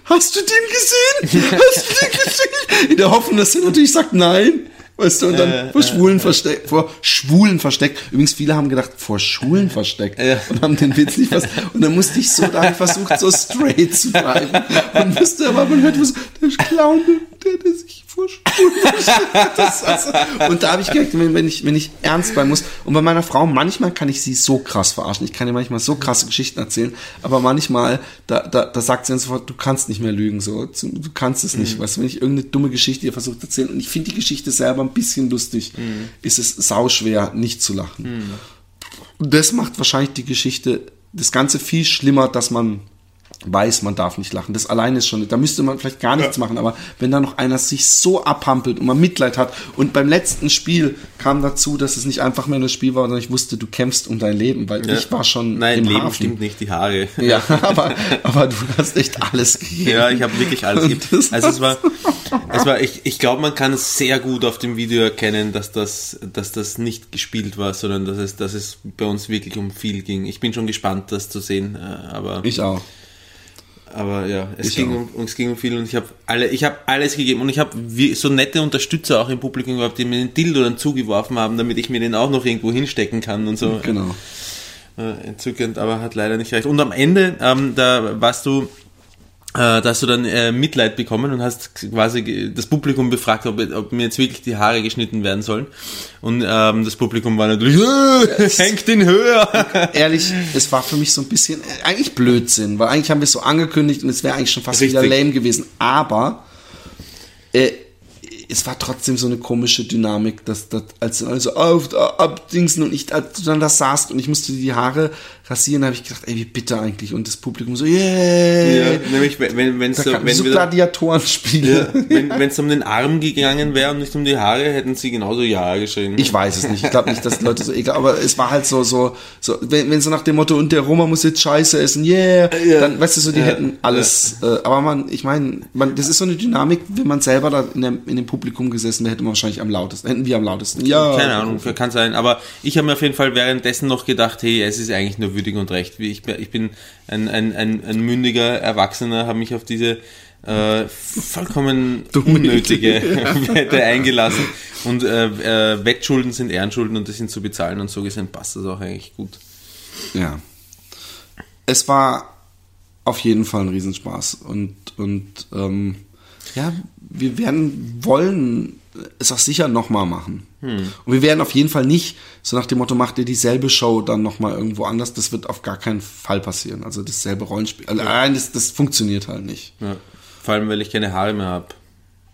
hast du den gesehen? Hast du den gesehen? In der Hoffnung, dass er natürlich sagt, nein. Weißt du, und dann Äh, vor Schwulen versteckt, vor Schwulen versteckt. Übrigens, viele haben gedacht, vor Schulen versteckt Ja. und haben den Witz nicht was. Und dann musste ich so, da habe ich versucht, so straight zu bleiben. Und musste aber, man hört was, der Clown, der, der sich vor also, und da habe ich gemerkt, wenn, ich, wenn ich ernst bleiben muss. Und bei meiner Frau, manchmal kann ich sie so krass verarschen. Ich kann ihr manchmal so krasse Geschichten erzählen. Aber manchmal, da, da, da sagt sie dann sofort, du kannst nicht mehr lügen. So, du kannst es nicht. Weißt du, wenn ich irgendeine dumme Geschichte ihr versuche zu erzählen und ich finde die Geschichte selber ein bisschen lustig, ist es sauschwer, nicht zu lachen. Und das macht wahrscheinlich die Geschichte, das Ganze viel schlimmer, dass man weiß, man darf nicht lachen. Das alleine ist schon, da müsste man vielleicht gar nichts machen, aber wenn da noch einer sich so abhampelt und man Mitleid hat und beim letzten Spiel kam dazu, dass es nicht einfach mehr nur ein Spiel war, sondern ich wusste, du kämpfst um dein Leben, weil ich war schon Nein, im Leben Hafen. stimmt nicht, die Haare. Ja, aber, aber du hast echt alles gegeben. Ja, ich habe wirklich alles gegeben. Also es war, es war, ich, ich glaube, man kann es sehr gut auf dem Video erkennen, dass das, dass das nicht gespielt war, sondern dass es, dass es bei uns wirklich um viel ging. Ich bin schon gespannt, das zu sehen, äh, aber, Ich auch. Aber ja, es Ich ging auch. um, es ging um viel und ich habe alle, ich habe alles gegeben und ich habe so nette Unterstützer auch im Publikum gehabt, die mir den Dildo dann zugeworfen haben, damit ich mir den auch noch irgendwo hinstecken kann und so. Genau. Äh, entzückend, aber hat leider nicht recht. Und am Ende, ähm, da warst du, äh, da hast du dann äh, Mitleid bekommen und hast quasi das Publikum befragt, ob, ob mir jetzt wirklich die Haare geschnitten werden sollen. Und ähm, das Publikum war natürlich, äh, hängt ihn höher. Ehrlich, es war für mich so ein bisschen, äh, eigentlich Blödsinn, weil eigentlich haben wir es so angekündigt und es wäre eigentlich schon fast wieder Richtig. lame gewesen. Aber äh, es war trotzdem so eine komische Dynamik, dass das als also auf abdingsen und ich als du dann da saßt und ich musste die Haare rasieren, habe ich gedacht, ey, wie bitte eigentlich und das Publikum so, yeah. Ja, nämlich wenn wenn wenn's Da so, wenn so wir Gladiatorenspiele. wenn es um den Arm gegangen wäre und nicht um die Haare, hätten sie genauso ja geschrien. Ich weiß es nicht. Ich glaube nicht, dass die Leute so egal, aber es war halt so, so, so, wenn, wenn so nach dem Motto, und der Roma muss jetzt Scheiße essen, yeah, Ja. dann, weißt du, so, die hätten alles, äh, aber man, ich meine, man, das ist so eine Dynamik, wenn man selber da in, dem, in dem Publikum gesessen wäre, hätte man wahrscheinlich am lautesten, hätten wir am lautesten, ja. Keine Ahnung, kann sein. Aber ich habe mir auf jeden Fall währenddessen noch gedacht, hey, es ist eigentlich nur würdig und recht. Ich bin, ich bin ein, ein, ein, ein mündiger Erwachsener, habe mich auf diese äh, vollkommen unnötige Wette eingelassen. Und äh, äh, Wettschulden sind Ehrenschulden und die sind zu bezahlen und so gesehen passt das auch eigentlich gut. Ja. Es war auf jeden Fall ein Riesenspaß und, und, ähm, ja, wir werden wollen es auch sicher nochmal machen. Und wir werden auf jeden Fall nicht, so nach dem Motto, macht ihr dieselbe Show dann nochmal irgendwo anders. Das wird auf gar keinen Fall passieren. Also dasselbe Rollenspiel. Allein das, das funktioniert halt nicht. Ja. Vor allem, weil ich keine Haare mehr habe.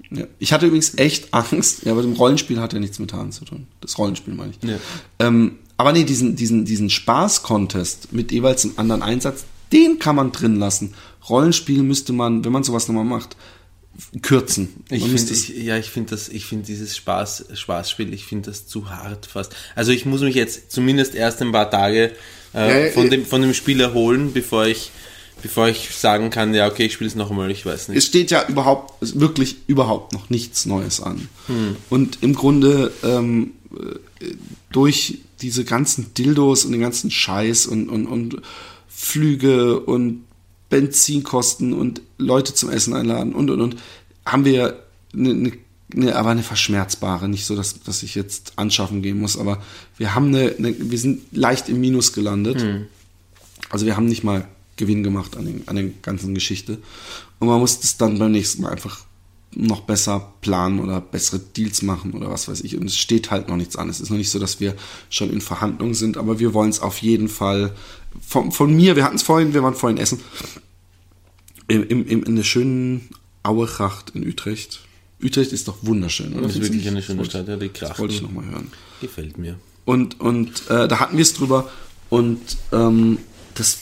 Ja. Ich hatte übrigens echt Angst, ja, aber dem Rollenspiel hat ja nichts mit Haaren zu tun. Das Rollenspiel meine ich. Ja. Ähm, aber nee, diesen, diesen, diesen Spaß-Contest mit jeweils einem anderen Einsatz, Den kann man drin lassen. Rollenspiel müsste man, wenn man sowas nochmal macht, kürzen. Ich Man find, müsste ich, ja, ich finde das, ich finde dieses Spaß, Spaßspiel, ich finde das zu hart fast. Also ich muss mich jetzt zumindest erst ein paar Tage äh, Ja, von, dem, von dem Spiel erholen, bevor ich, bevor ich sagen kann, ja, okay, ich spiele es noch einmal, ich weiß nicht. es steht ja überhaupt, wirklich überhaupt noch nichts Neues an. Und im Grunde ähm, äh, durch diese ganzen Dildos und den ganzen Scheiß und, und, und Flüge und Benzinkosten und Leute zum Essen einladen und und und haben wir eine, eine, eine aber eine verschmerzbare, nicht so, dass, dass ich jetzt anschaffen gehen muss, aber wir haben eine, eine wir sind leicht im Minus gelandet. Also wir haben nicht mal Gewinn gemacht an, den, an der ganzen Geschichte. Und man muss das dann beim nächsten Mal einfach noch besser planen oder bessere Deals machen oder was weiß ich. Und es steht halt noch nichts an. Es ist noch nicht so, dass wir schon in Verhandlungen sind, aber wir wollen es auf jeden Fall von, von mir, wir hatten es vorhin, wir waren vorhin essen, im, im, im, in der schönen Auechacht in Utrecht. Utrecht ist doch wunderschön, oder? Das ist wirklich eine schöne Das Stadt, ja, die Das wollte ich nochmal hören. Gefällt mir. Und, und äh, da hatten wir es drüber. Und ähm, das,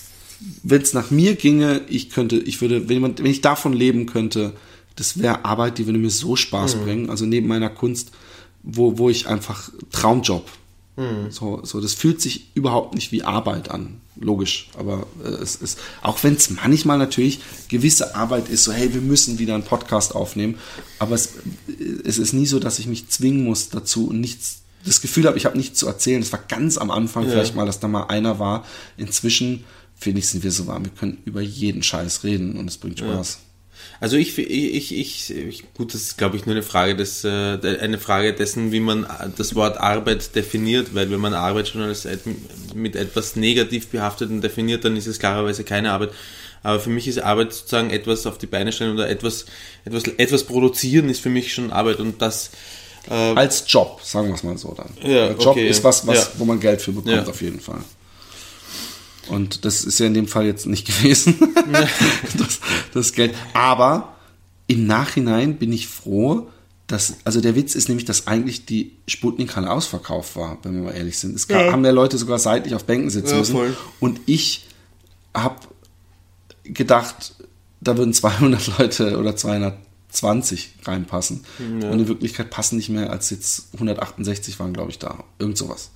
wenn es nach mir ginge, ich könnte, ich würde, wenn, jemand, wenn ich davon leben könnte, das wäre Arbeit, die würde mir so Spaß bringen. Also neben meiner Kunst, wo, wo ich einfach Traumjob. So, so, das fühlt sich überhaupt nicht wie Arbeit an. Logisch. Aber äh, es ist, auch wenn es manchmal natürlich gewisse Arbeit ist, so, hey, wir müssen wieder einen Podcast aufnehmen. Aber es, es ist nie so, dass ich mich zwingen muss dazu und nichts, das Gefühl habe, ich habe nichts zu erzählen. Es war ganz am Anfang vielleicht mal, dass da mal einer war. Inzwischen, finde ich, sind wir so warm. Wir können über jeden Scheiß reden und es bringt Spaß. Also ich, ich, ich, ich gut, das ist glaube ich nur eine Frage des, äh, eine Frage dessen, wie man das Wort Arbeit definiert, weil wenn man Arbeit schon als mit etwas negativ behafteten definiert, dann ist es klarerweise keine Arbeit. Aber für mich ist Arbeit sozusagen etwas auf die Beine stellen oder etwas, etwas, etwas produzieren ist für mich schon Arbeit und das, äh, Als Job, sagen wir es mal so dann. Ja, Der Job okay, ist was, was ja. wo man Geld für bekommt, Ja. auf jeden Fall. Und das ist ja in dem Fall jetzt nicht gewesen, das, das Geld. Aber im Nachhinein bin ich froh, dass, also der Witz ist nämlich, dass eigentlich die Sputnik-Halle ausverkauft war, wenn wir mal ehrlich sind. Es gab, Ja. haben ja Leute sogar seitlich auf Bänken sitzen Ja, müssen. voll. Und ich habe gedacht, da würden 200 Leute oder 220 reinpassen. Und in Wirklichkeit passen nicht mehr als jetzt 168 waren, glaube ich, da. Irgend sowas.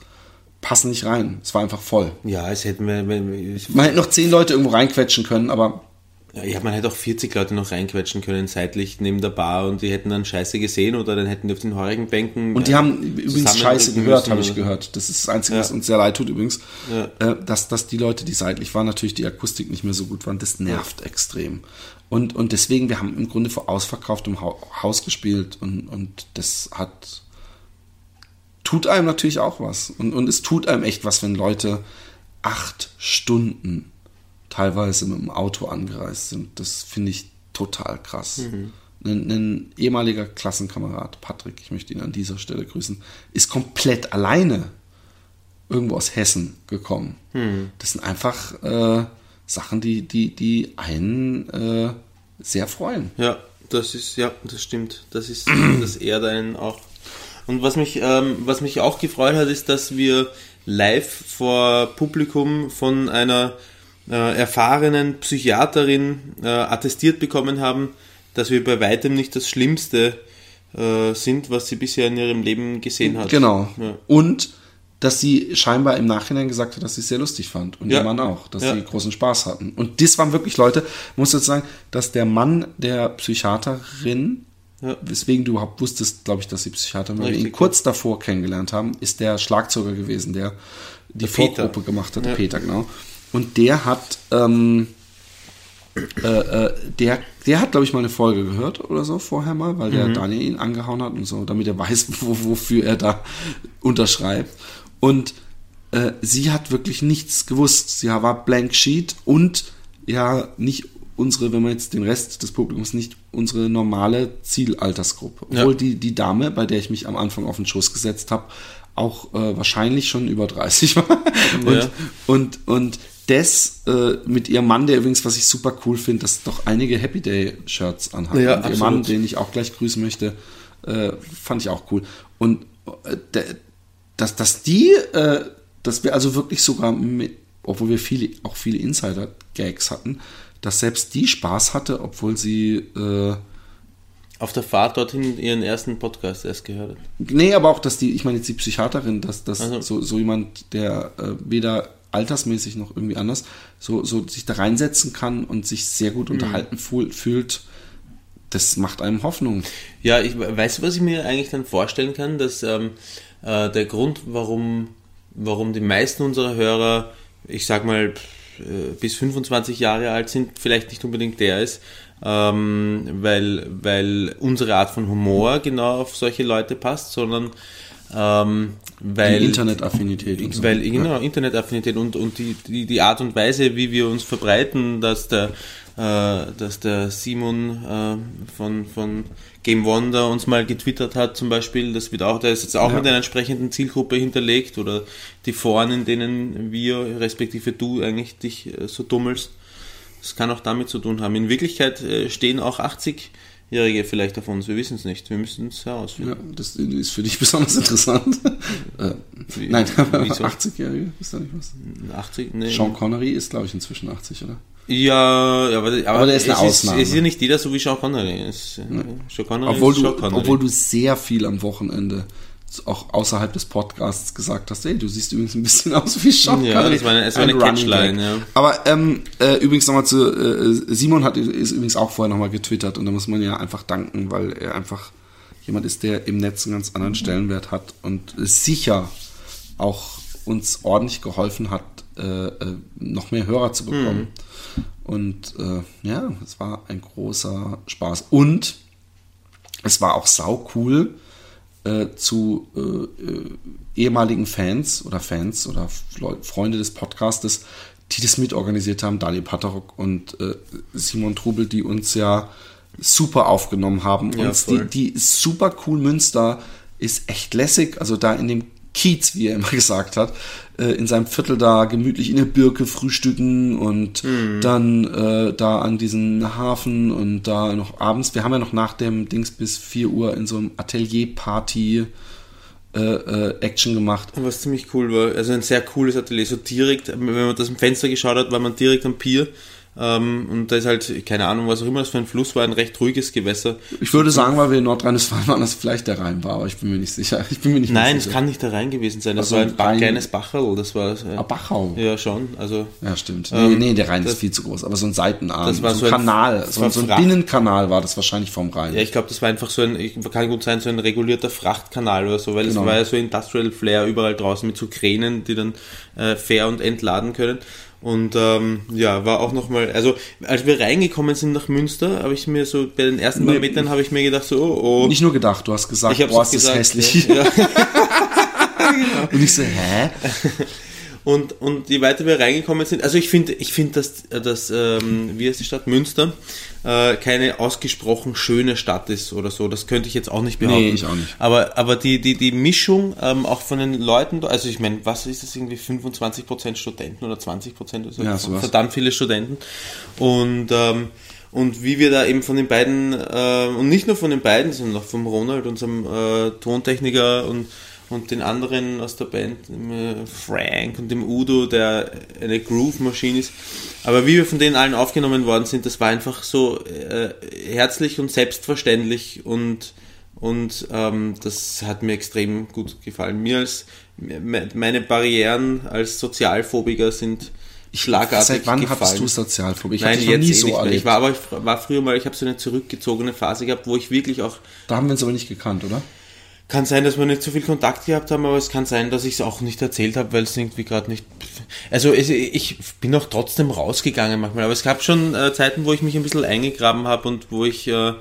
Passen nicht rein. Es war einfach voll. ja, es hätten wir, Man hätte noch 10 Leute irgendwo reinquetschen können, aber ja, man hätte auch 40 Leute noch reinquetschen können seitlich neben der Bar und die hätten dann Scheiße gesehen oder dann hätten die auf den heurigen Bänken Und die äh, haben übrigens Scheiße gehört, habe ich gehört. Das ist das Einzige, was Ja. uns sehr leid tut übrigens. Ja. Äh, dass, dass die Leute, die seitlich waren, natürlich die Akustik nicht mehr so gut waren. Das nervt extrem. Und, und deswegen, wir haben im Grunde vor ausverkauftem Hau- Haus gespielt und, und das hat tut einem natürlich auch was. Und, und es tut einem echt was, wenn Leute acht Stunden teilweise mit dem Auto angereist sind. Das finde ich total krass. Ein, ein ehemaliger Klassenkamerad, Patrick, ich möchte ihn an dieser Stelle grüßen, ist komplett alleine irgendwo aus Hessen gekommen. Das sind einfach äh, Sachen, die, die, die einen äh, sehr freuen. Ja, das ist, ja, das stimmt. Das ist, das ehrt einen auch. Und was mich, ähm, was mich auch gefreut hat, ist, dass wir live vor Publikum von einer äh, erfahrenen Psychiaterin äh, attestiert bekommen haben, dass wir bei weitem nicht das Schlimmste äh, sind, was sie bisher in ihrem Leben gesehen hat. Genau. Ja. Und dass sie scheinbar im Nachhinein gesagt hat, dass sie es sehr lustig fand. Und Ja. der Mann auch, dass Ja. sie großen Spaß hatten. Und das waren wirklich Leute, ich muss jetzt sagen, dass der Mann der Psychiaterin, Ja. weswegen du überhaupt wusstest, glaube ich, dass sie Psychiaterin war, wir ihn kurz davor kennengelernt haben, ist der Schlagzeuger gewesen, der die Der. Vorgruppe gemacht hat, Ja. Peter, genau. Und der hat, ähm, äh, äh, der, der hat, glaube ich, mal eine Folge gehört oder so vorher mal, weil Mhm. der Daniel ihn angehauen hat und so, damit er weiß, wo, wofür er da unterschreibt. Und äh, sie hat wirklich nichts gewusst. Sie war blank sheet und ja, nicht unsere, wenn man jetzt den Rest des Publikums nicht unsere normale Zielaltersgruppe. Ja. Obwohl die, die Dame, bei der ich mich am Anfang auf den Schoß gesetzt habe, auch äh, wahrscheinlich schon über 30 war. Und, Ja. und, und das äh, mit ihrem Mann, der übrigens, was ich super cool finde, dass doch einige Happy Day Shirts anhat. Ja, und ihr. Mann, den ich auch gleich grüßen möchte, äh, fand ich auch cool. Und äh, dass, dass die, äh, dass wir also wirklich sogar mit, obwohl wir viele, auch viele Insider Gags hatten, dass selbst die Spaß hatte, obwohl sie äh, auf der Fahrt dorthin ihren ersten Podcast erst gehört hat. Nee, aber auch, dass die, ich meine jetzt die Psychiaterin, dass, dass Also. so, so jemand, der äh, weder altersmäßig noch irgendwie anders, so, so sich da reinsetzen kann und sich sehr gut Mhm. unterhalten fühl, fühlt, das macht einem Hoffnung. Ja, ich weiß, was ich mir eigentlich dann vorstellen kann, dass ähm, äh, der Grund, warum, warum die meisten unserer Hörer, ich sag mal, bis 25 Jahre alt sind, vielleicht nicht unbedingt der ist, ähm, weil, weil unsere Art von Humor genau auf solche Leute passt, sondern ähm, weil Die Internetaffinität und so. weil, genau, Internetaffinität und, und die, die, die Art und Weise, wie wir uns verbreiten, dass der, äh, dass der Simon äh, von, von Game Wonder uns mal getwittert hat, zum Beispiel, das wird auch, der ist jetzt auch Ja. mit einer entsprechenden Zielgruppe hinterlegt oder die Foren, in denen wir, respektive du, eigentlich dich äh, so dummelst. Das kann auch damit zu tun haben. In Wirklichkeit äh, stehen auch 80-Jährige vielleicht auf uns, wir wissen es nicht, wir müssen es herausfinden. Ja, das ist für dich besonders interessant. äh, Wie- nein, wieso? 80-Jährige, ist da nicht was? 80, nee. Sean Connery ist, glaube ich, inzwischen 80, oder? Ja, aber, aber, Aber der ist eine Ausnahme. Ist, es ist ja nicht jeder so wie Sean Connery. Es, Sean Connery Obwohl Sean Connery. obwohl du sehr viel am Wochenende auch außerhalb des Podcasts gesagt hast, ey, du siehst übrigens ein bisschen aus wie Sean Ja, Connery. das war eine- das war eine Catchline, ja. Aber ähm, äh, übrigens nochmal zu, äh, Simon hat ist übrigens auch vorher nochmal getwittert und da muss man ja einfach danken, weil er einfach jemand ist, der im Netz einen ganz anderen Stellenwert hat und sicher auch uns ordentlich geholfen hat, äh, äh, noch mehr Hörer zu bekommen. Und äh, ja, es war ein großer Spaß. Und es war auch sau cool äh, zu äh, äh, ehemaligen Fans oder Fans oder Freunde des Podcastes, die das mitorganisiert haben, Daniel Paterok und äh, Simon Trubel, die uns ja super aufgenommen haben. Ja, und die, die super cool Münster ist echt lässig. Also da in dem Kiez, wie er immer gesagt hat, äh, in seinem Viertel da gemütlich in der Birke frühstücken und Mhm. dann äh, da an diesen Hafen und da noch abends, wir haben ja noch nach dem Dings bis 4 Uhr in so einem Atelier-Party äh, äh, Action gemacht. Was ziemlich cool war, also ein sehr cooles Atelier, so direkt, wenn man das im Fenster geschaut hat, war man direkt am Pier. Ähm, und da ist halt, keine Ahnung, was auch immer das für ein Fluss war, ein recht ruhiges Gewässer. Ich würde sagen, weil wir in Nordrhein-Westfalen waren, dass vielleicht der Rhein war, aber ich bin mir nicht sicher. Ich bin mir nicht Nein, es kann nicht da rein gewesen sein. Das Also war ein Rhein- kleines Bacherl. Das war äh, Ah, Bachau. ja schon. Also Ja, stimmt. Ähm, nee, nee, der Rhein das- ist viel zu groß, aber so ein Seitenarm, Das war so ein Kanal, so, so ein Fracht. Binnenkanal war das wahrscheinlich vom Rhein. Ja, ich glaube, das war einfach so ein, kann gut sein, so ein regulierter Frachtkanal oder so, weil Genau. es war ja so Industrial Flair überall draußen mit so Kränen, die dann äh, fair und entladen können. Und ähm, ja, war auch nochmal, also als wir reingekommen sind nach Münster, habe ich mir so, bei den ersten paar Nee. Metern habe ich mir gedacht, so, oh, oh. Nicht nur gedacht, du hast gesagt, ich boah, es ist gesagt. hässlich. Ja, ja. Und ich so, hä? Und, und je weiter wir reingekommen sind, also ich finde, ich finde, dass, dass ähm, wie heißt die Stadt Münster, äh, keine ausgesprochen schöne Stadt ist oder so. Das könnte ich jetzt auch nicht behaupten. Nee, ich auch nicht. Aber, aber die, die, die Mischung ähm, auch von den Leuten, also ich meine, was ist das irgendwie 25% Studenten oder 20% oder so? Ja, sowas. Verdammt viele Studenten. Und ähm, und wie wir da eben von den beiden, äh, und nicht nur von den beiden, sondern auch vom Ronald, unserem äh, Tontechniker und, und den anderen aus der Band, äh, Frank und dem Udo, der eine Groove-Maschine ist. Aber wie wir von denen allen aufgenommen worden sind, das war einfach so äh, herzlich und selbstverständlich und, und ähm, das hat mir extrem gut gefallen. Mir als me- meine Barrieren als Sozialphobiker sind schlagartig Seit wann gefallen. hattest du Sozialphobie? Ich Nein, jetzt nie so erlebt. Ich war aber ich war früher mal, ich habe so eine zurückgezogene Phase gehabt, wo ich wirklich auch da haben wir uns aber nicht gekannt, oder? Kann sein, dass wir nicht so viel Kontakt gehabt haben, aber es kann sein, dass ich es auch nicht erzählt habe, weil es irgendwie gerade nicht. Also es, ich bin auch trotzdem rausgegangen manchmal, aber es gab schon äh, Zeiten, wo ich mich ein bisschen eingegraben habe und wo ich, äh,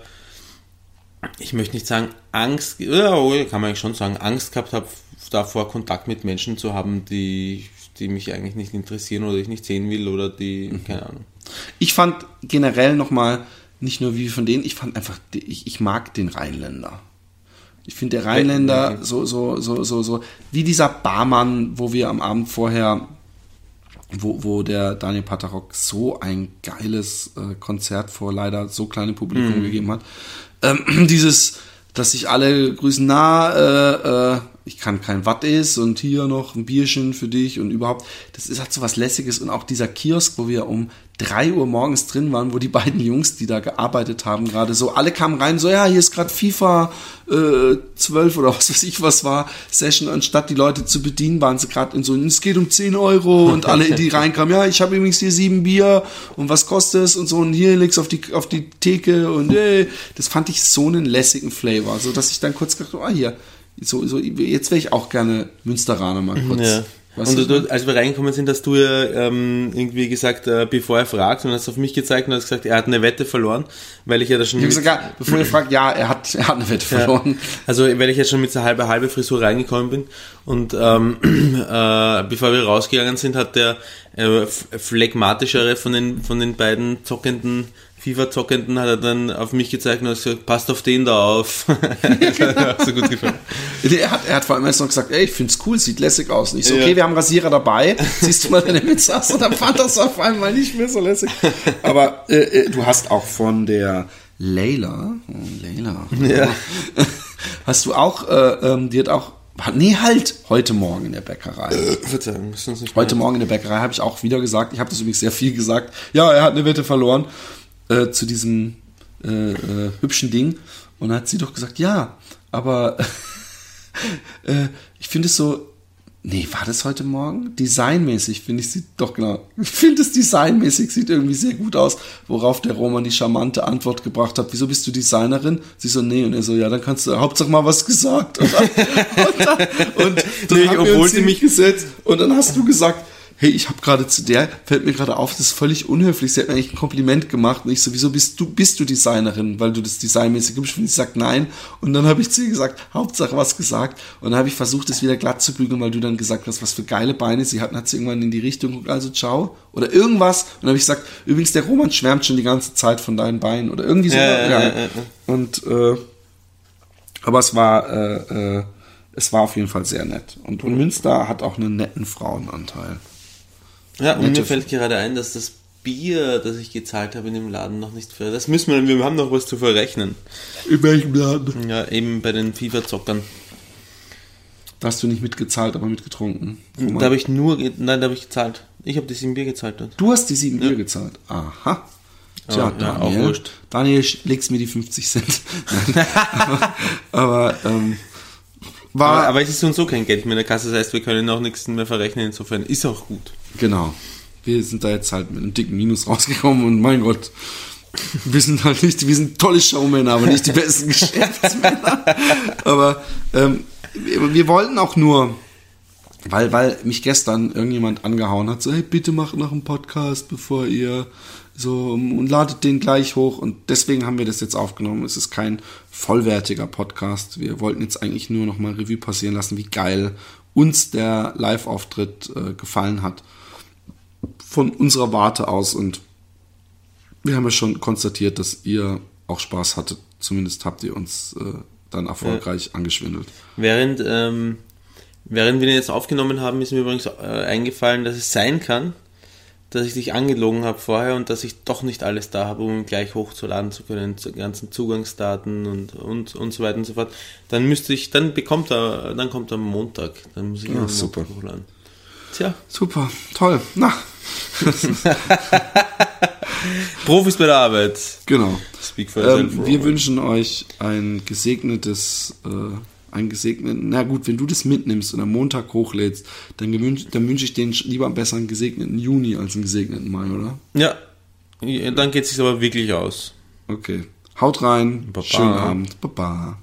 ich möchte nicht sagen Angst, ja, kann man eigentlich schon sagen, Angst gehabt habe, davor Kontakt mit Menschen zu haben, die, die mich eigentlich nicht interessieren oder ich nicht sehen will oder die, keine Ahnung. Ich fand generell nochmal, nicht nur wie von denen, ich fand einfach, ich, ich mag den Rheinländer. Ich finde der Rheinländer so, so, so, so, so, wie dieser Barmann, wo wir am Abend vorher, wo, wo der Daniel Paterok so ein geiles äh, Konzert vor leider so kleinem Publikum gegeben hat. Ähm, dieses, dass sich alle grüßen, na, äh, äh, ich kann kein Watt ist und hier noch ein Bierchen für dich und überhaupt, das ist, hat so was Lässiges und auch dieser Kiosk, wo wir um drei Uhr morgens drin waren, wo die beiden Jungs, die da gearbeitet haben, gerade so, alle kamen rein, so, ja, hier ist gerade FIFA äh, 12 oder was weiß ich was war, Session, anstatt die Leute zu bedienen, waren sie gerade in so, es geht um 10 Euro und alle, die reinkamen, ja, ich habe übrigens hier sieben Bier und was kostet es und so und hier legst auf die, auf die Theke und äh, das fand ich so einen lässigen Flavor, so dass ich dann kurz gedacht, ah, hier, so, so, jetzt wäre ich auch gerne Münsteraner mal kurz. Ja. Weißt und du, als wir reingekommen sind, hast du ja ähm, irgendwie gesagt, äh, bevor er fragt, und hast auf mich gezeigt und hast gesagt, er hat eine Wette verloren, weil ich ja da schon. Ich habe gesagt, ja, bevor ihr fragt, ja, er hat, er hat eine Wette verloren. Ja, also weil ich jetzt schon mit so halbe halbe Frisur reingekommen bin und ähm, äh, bevor wir rausgegangen sind, hat der äh, phlegmatischere von den von den beiden zockenden FIFA-Zockenden hat er dann auf mich gezeigt und hat gesagt, passt auf den da auf. so gut gefallen. Er hat, er hat vor allem erst noch gesagt, ey, ich find's cool, sieht lässig aus. Und ich so, okay, ja. wir haben Rasierer dabei, siehst du mal deine Mütze aus? Und dann fand das auf einmal nicht mehr so lässig. Aber äh, äh du hast auch von der Layla, oh, Layla, ja. hast du auch, äh, ähm, die hat auch Nee, halt, heute Morgen in der Bäckerei. Äh, Verzeihung, ist uns nicht Heute Morgen in der Bäckerei habe ich auch wieder gesagt, ich habe das übrigens sehr viel gesagt, ja, er hat eine Wette verloren äh, zu diesem äh, äh, hübschen Ding. Und dann hat sie doch gesagt, ja, aber äh, ich finde es so, nee, war das heute Morgen? Designmäßig finde ich sie, doch genau, ich finde es designmäßig, sieht irgendwie sehr gut aus, worauf der Roman die charmante Antwort gebracht hat, wieso bist du Designerin? Sie so, nee, und er so, ja, dann kannst du Hauptsache mal was gesagt. Und dann, und dann, und dann nee, obwohl sie mich gesetzt und dann hast du gesagt, hey, ich habe gerade zu der, fällt mir gerade auf, das ist völlig unhöflich. Sie hat mir eigentlich ein Kompliment gemacht und ich so, wieso bist du, bist du Designerin, weil du das designmäßig gibst? Und sie sagt nein. Und dann habe ich zu ihr gesagt, Hauptsache was gesagt. Und dann habe ich versucht, das wieder glatt zu bügeln, weil du dann gesagt hast, was für geile Beine sie hatten, hat sie irgendwann in die Richtung, also ciao. Oder irgendwas. Und dann habe ich gesagt, übrigens, der Roman schwärmt schon die ganze Zeit von deinen Beinen. Oder irgendwie so. Ja, ja, ja. Und, äh, aber es war, äh, äh, es war auf jeden Fall sehr nett. Und, und Münster hat auch einen netten Frauenanteil. Ja, und mir fällt gerade ein, dass das Bier, das ich gezahlt habe in dem Laden, noch nicht für. Das müssen wir, wir haben noch was zu verrechnen. In welchem Laden? Ja, eben bei den FIFA-Zockern. Da hast du nicht mitgezahlt, aber mitgetrunken. Da habe ich nur, nein, da habe ich gezahlt. Ich habe die sieben Bier gezahlt dort. Du hast die sieben ja. Bier gezahlt. Aha. Tja, oh, Daniel, ja, auch wurscht. Daniel, legst mir die 50 Cent. aber, aber ähm, war, aber, aber es ist uns so kein Geld mehr in der Kasse, das heißt, wir können auch nichts mehr verrechnen, insofern ist auch gut. Genau. Wir sind da jetzt halt mit einem dicken Minus rausgekommen und mein Gott, wir sind halt nicht, wir sind tolle Showmänner, aber nicht die besten Geschäftsmänner. aber ähm, wir, wir wollten auch nur, weil, weil mich gestern irgendjemand angehauen hat, so, hey, bitte macht noch einen Podcast, bevor ihr so und ladet den gleich hoch und deswegen haben wir das jetzt aufgenommen. Es ist kein vollwertiger Podcast. Wir wollten jetzt eigentlich nur noch mal Revue passieren lassen, wie geil uns der Live-Auftritt äh, gefallen hat von unserer Warte aus und wir haben ja schon konstatiert, dass ihr auch Spaß hattet. Zumindest habt ihr uns äh, dann erfolgreich ja. angeschwindelt. Während ähm, während wir den jetzt aufgenommen haben, ist mir übrigens äh, eingefallen, dass es sein kann, dass ich dich angelogen habe vorher und dass ich doch nicht alles da habe, um gleich hochzuladen zu können, zu ganzen Zugangsdaten und, und, und so weiter und so fort, dann müsste ich, dann bekommt er, dann kommt er am Montag. Dann muss ich ihn ja, super. hochladen. Tja. Super, toll. Na. Profis bei der Arbeit. Genau. Speak for ähm, wir wünschen euch ein gesegnetes äh, einen gesegneten, na gut, wenn du das mitnimmst und am Montag hochlädst, dann, dann wünsche ich denen lieber einen besseren gesegneten Juni als einen gesegneten Mai, oder? Ja, dann geht es sich aber wirklich aus. Okay. Haut rein. Baba. Schönen Abend. Baba.